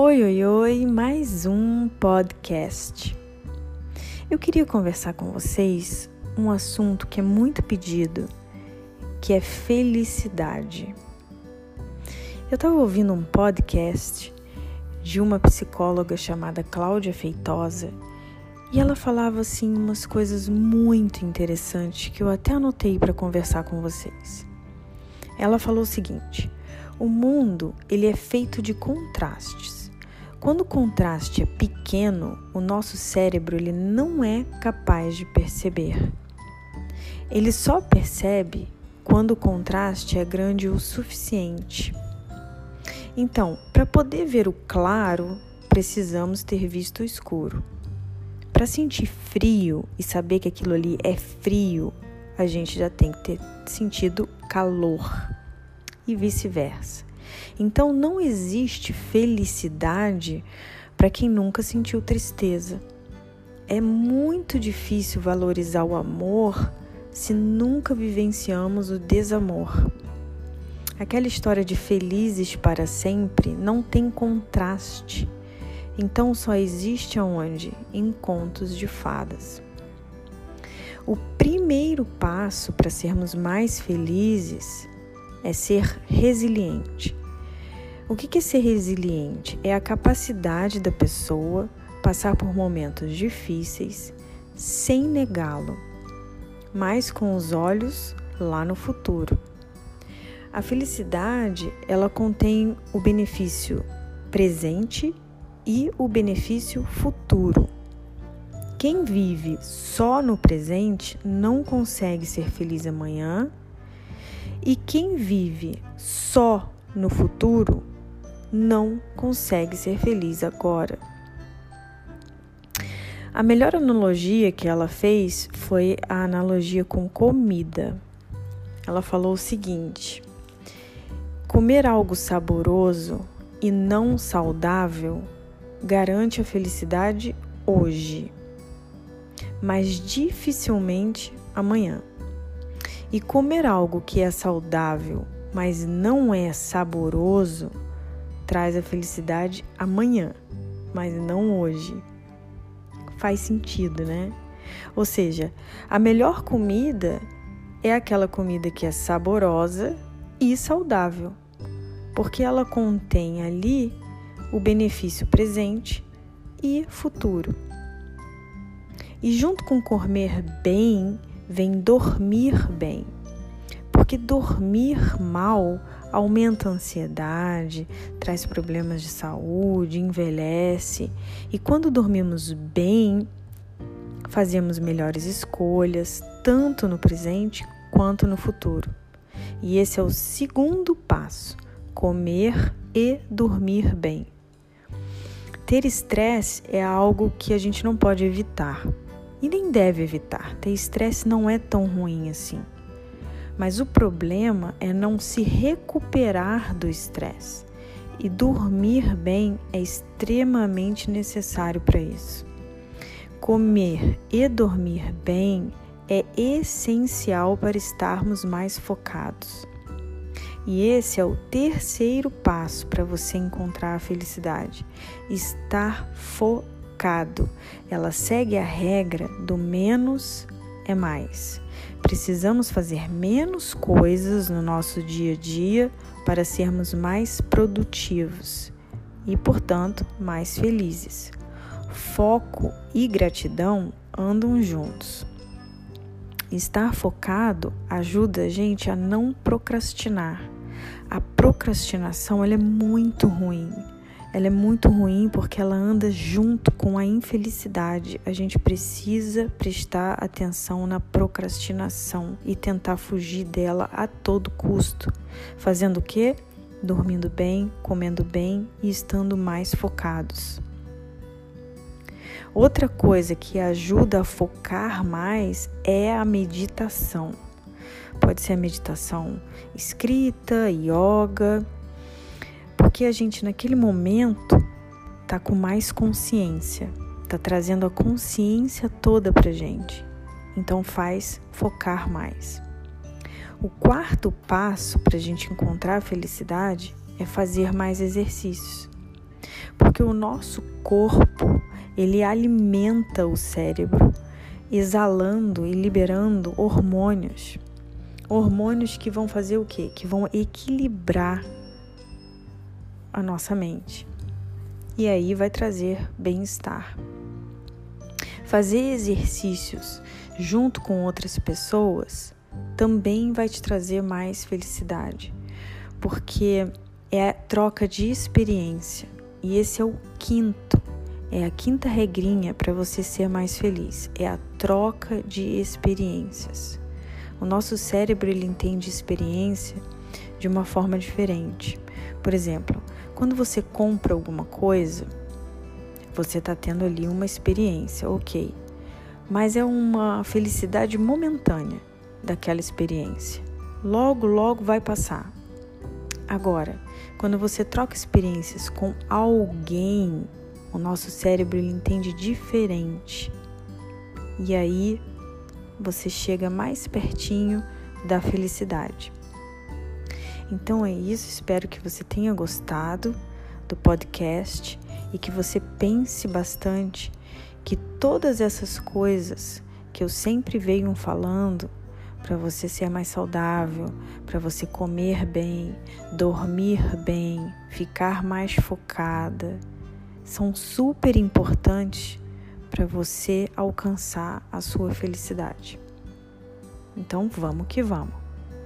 Oi, oi, oi, mais um podcast. Eu queria conversar com vocês um assunto que é muito pedido, que é felicidade. Eu estava ouvindo um podcast de uma psicóloga chamada Cláudia Feitosa e ela falava assim umas coisas muito interessantes que eu até anotei para conversar com vocês. Ela falou o seguinte: o mundo ele é feito de contrastes. Quando o contraste é pequeno, o nosso cérebro ele não é capaz de perceber. Ele só percebe quando o contraste é grande o suficiente. Então, para poder ver o claro, precisamos ter visto o escuro. Para sentir frio e saber que aquilo ali é frio, a gente já tem que ter sentido calor e vice-versa. Então, não existe felicidade para quem nunca sentiu tristeza. É muito difícil valorizar o amor se nunca vivenciamos o desamor. Aquela história de felizes para sempre não tem contraste. Então só existe aonde? Em contos de fadas. O primeiro passo para sermos mais felizes é ser resiliente. O que é ser resiliente? É a capacidade da pessoa passar por momentos difíceis sem negá-lo, mas com os olhos lá no futuro. A felicidade, ela contém o benefício presente e o benefício futuro. Quem vive só no presente não consegue ser feliz amanhã, e quem vive só no futuro não consegue ser feliz agora. A melhor analogia que ela fez foi a analogia com comida. Ela falou o seguinte: Comer algo saboroso e não saudável garante a felicidade hoje, mas dificilmente amanhã. E comer algo que é saudável, mas não é saboroso, traz a felicidade amanhã, mas não hoje. Faz sentido, né? Ou seja, a melhor comida é aquela comida que é saborosa e saudável, porque ela contém ali o benefício presente e futuro. E junto com comer bem, vem dormir bem. Porque dormir mal aumenta a ansiedade, traz problemas de saúde, envelhece. E quando dormimos bem, fazemos melhores escolhas, tanto no presente quanto no futuro. E esse é o segundo passo: comer e dormir bem. Ter estresse é algo que a gente não pode evitar e nem deve evitar. Ter estresse não é tão ruim assim. Mas o problema é não se recuperar do estresse. E dormir bem é extremamente necessário para isso. Comer e dormir bem é essencial para estarmos mais focados. E esse é o terceiro passo para você encontrar a felicidade: estar focado. Ela segue a regra do menos é mais. Precisamos fazer menos coisas no nosso dia a dia para sermos mais produtivos e, portanto, mais felizes. Foco e gratidão andam juntos. Estar focado ajuda a gente a não procrastinar. A procrastinação é muito ruim. Ela é muito ruim porque ela anda junto com a infelicidade. A gente precisa prestar atenção na procrastinação e tentar fugir dela a todo custo. Fazendo o quê? Dormindo bem, comendo bem e estando mais focados. Outra coisa que ajuda a focar mais é a meditação. Pode ser a meditação escrita, yoga, porque a gente naquele momento tá com mais consciência, tá trazendo a consciência toda pra gente. Então faz focar mais. O quarto passo para a gente encontrar a felicidade é fazer mais exercícios. Porque o nosso corpo, ele alimenta o cérebro, exalando e liberando hormônios. Hormônios que vão fazer o quê? Que vão equilibrar a nossa mente. E aí vai trazer bem-estar. Fazer exercícios junto com outras pessoas também vai te trazer mais felicidade, porque é troca de experiência. E esse é o quinto, é a quinta regrinha para você ser mais feliz, é a troca de experiências. O nosso cérebro ele entende experiência de uma forma diferente. Por exemplo, quando você compra alguma coisa, você está tendo ali uma experiência, ok, mas é uma felicidade momentânea daquela experiência. Logo, logo vai passar. Agora, quando você troca experiências com alguém, o nosso cérebro ele entende diferente. E aí você chega mais pertinho da felicidade. Então é isso, espero que você tenha gostado do podcast e que você pense bastante que todas essas coisas que eu sempre venho falando para você ser mais saudável, para você comer bem, dormir bem, ficar mais focada, são super importantes para você alcançar a sua felicidade. Então vamos que vamos.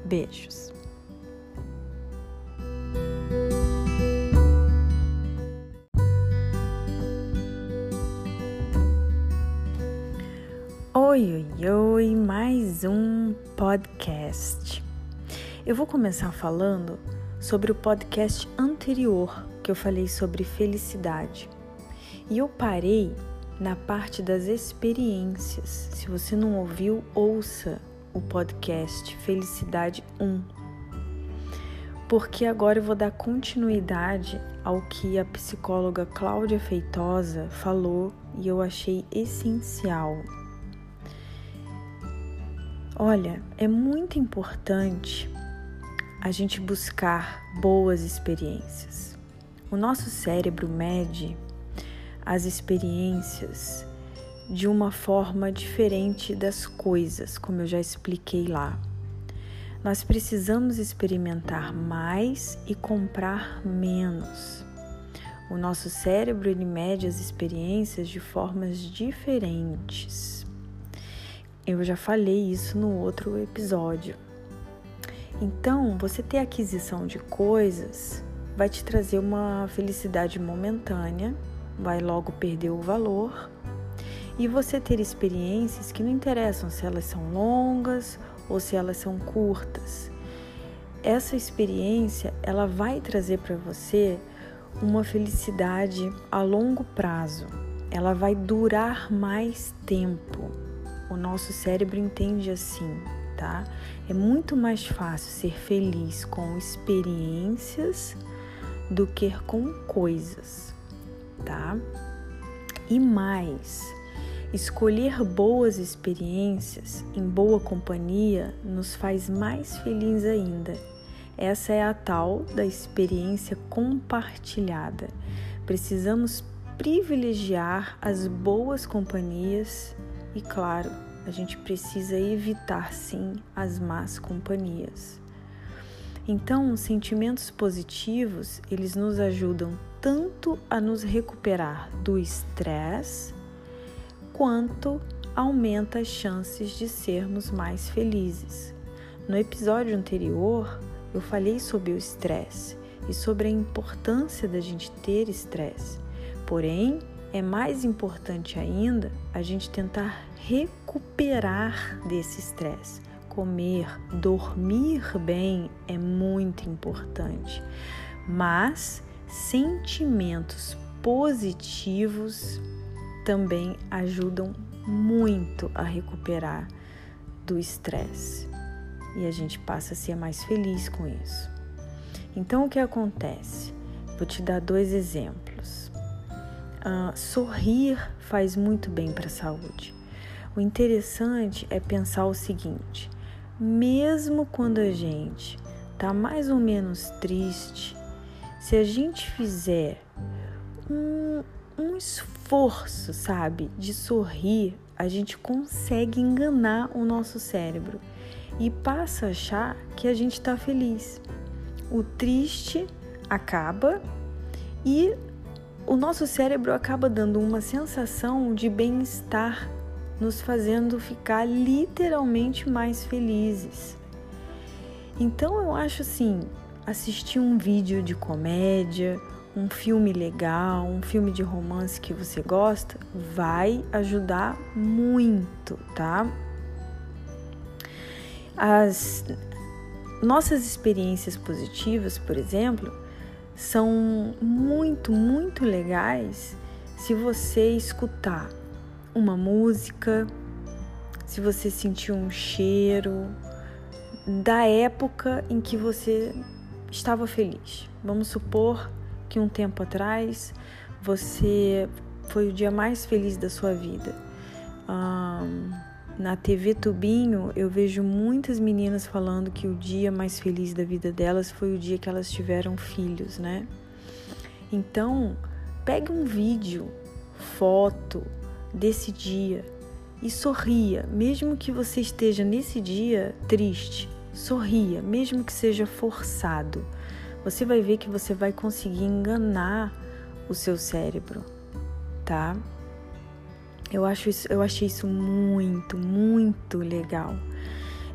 Beijos. Oi, oi, oi, mais um podcast. Eu vou começar falando sobre o podcast anterior que eu falei sobre felicidade. E eu parei na parte das experiências. Se você não ouviu, ouça o podcast Felicidade 1. Porque agora eu vou dar continuidade ao que a psicóloga Cláudia Feitosa falou e eu achei essencial Olha, é muito importante a gente buscar boas experiências. O nosso cérebro mede as experiências de uma forma diferente das coisas, como eu já expliquei lá. Nós precisamos experimentar mais e comprar menos. O nosso cérebro ele mede as experiências de formas diferentes. Eu já falei isso no outro episódio. Então, você ter aquisição de coisas vai te trazer uma felicidade momentânea, vai logo perder o valor. E você ter experiências que não interessam se elas são longas ou se elas são curtas. Essa experiência, ela vai trazer para você uma felicidade a longo prazo. Ela vai durar mais tempo. O nosso cérebro entende assim, tá? É muito mais fácil ser feliz com experiências do que com coisas, tá? E mais, escolher boas experiências em boa companhia nos faz mais feliz ainda. Essa é a tal da experiência compartilhada. Precisamos privilegiar as boas companhias e claro, a gente precisa evitar sim as más companhias. Então, sentimentos positivos, eles nos ajudam tanto a nos recuperar do estresse, quanto aumenta as chances de sermos mais felizes. No episódio anterior, eu falei sobre o estresse e sobre a importância da gente ter estresse. Porém, é mais importante ainda a gente tentar recuperar desse estresse. Comer, dormir bem é muito importante, mas sentimentos positivos também ajudam muito a recuperar do estresse e a gente passa a ser mais feliz com isso. Então, o que acontece? Vou te dar dois exemplos. Uh, sorrir faz muito bem para a saúde. O interessante é pensar o seguinte: mesmo quando a gente está mais ou menos triste, se a gente fizer um, um esforço, sabe, de sorrir, a gente consegue enganar o nosso cérebro e passa a achar que a gente está feliz. O triste acaba e o nosso cérebro acaba dando uma sensação de bem-estar, nos fazendo ficar literalmente mais felizes. Então eu acho assim, assistir um vídeo de comédia, um filme legal, um filme de romance que você gosta, vai ajudar muito, tá? As nossas experiências positivas, por exemplo, são muito, muito legais se você escutar uma música, se você sentir um cheiro da época em que você estava feliz. Vamos supor que um tempo atrás você foi o dia mais feliz da sua vida. Um, na TV Tubinho, eu vejo muitas meninas falando que o dia mais feliz da vida delas foi o dia que elas tiveram filhos, né? Então, pegue um vídeo, foto desse dia e sorria, mesmo que você esteja nesse dia triste. Sorria, mesmo que seja forçado. Você vai ver que você vai conseguir enganar o seu cérebro, tá? Eu, acho isso, eu achei isso muito, muito legal.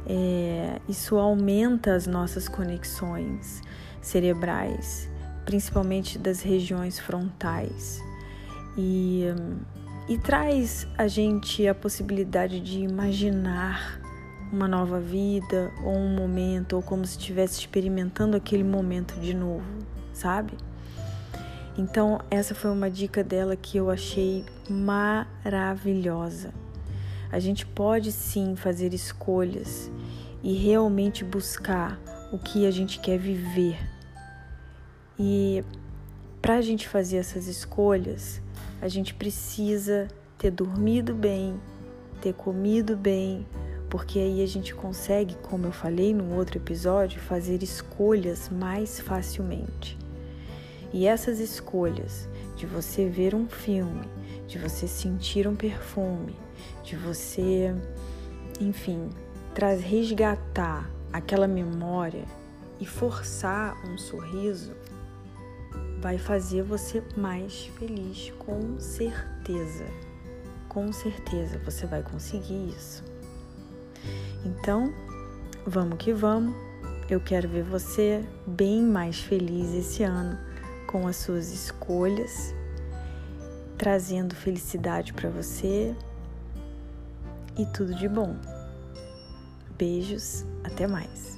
É, isso aumenta as nossas conexões cerebrais, principalmente das regiões frontais, e, e traz a gente a possibilidade de imaginar uma nova vida, ou um momento, ou como se estivesse experimentando aquele momento de novo, sabe? Então, essa foi uma dica dela que eu achei maravilhosa. A gente pode sim fazer escolhas e realmente buscar o que a gente quer viver. E para a gente fazer essas escolhas, a gente precisa ter dormido bem, ter comido bem, porque aí a gente consegue, como eu falei no outro episódio, fazer escolhas mais facilmente. E essas escolhas de você ver um filme, de você sentir um perfume, de você, enfim, traz resgatar aquela memória e forçar um sorriso, vai fazer você mais feliz, com certeza. Com certeza você vai conseguir isso. Então, vamos que vamos. Eu quero ver você bem mais feliz esse ano com as suas escolhas, trazendo felicidade para você e tudo de bom. Beijos, até mais.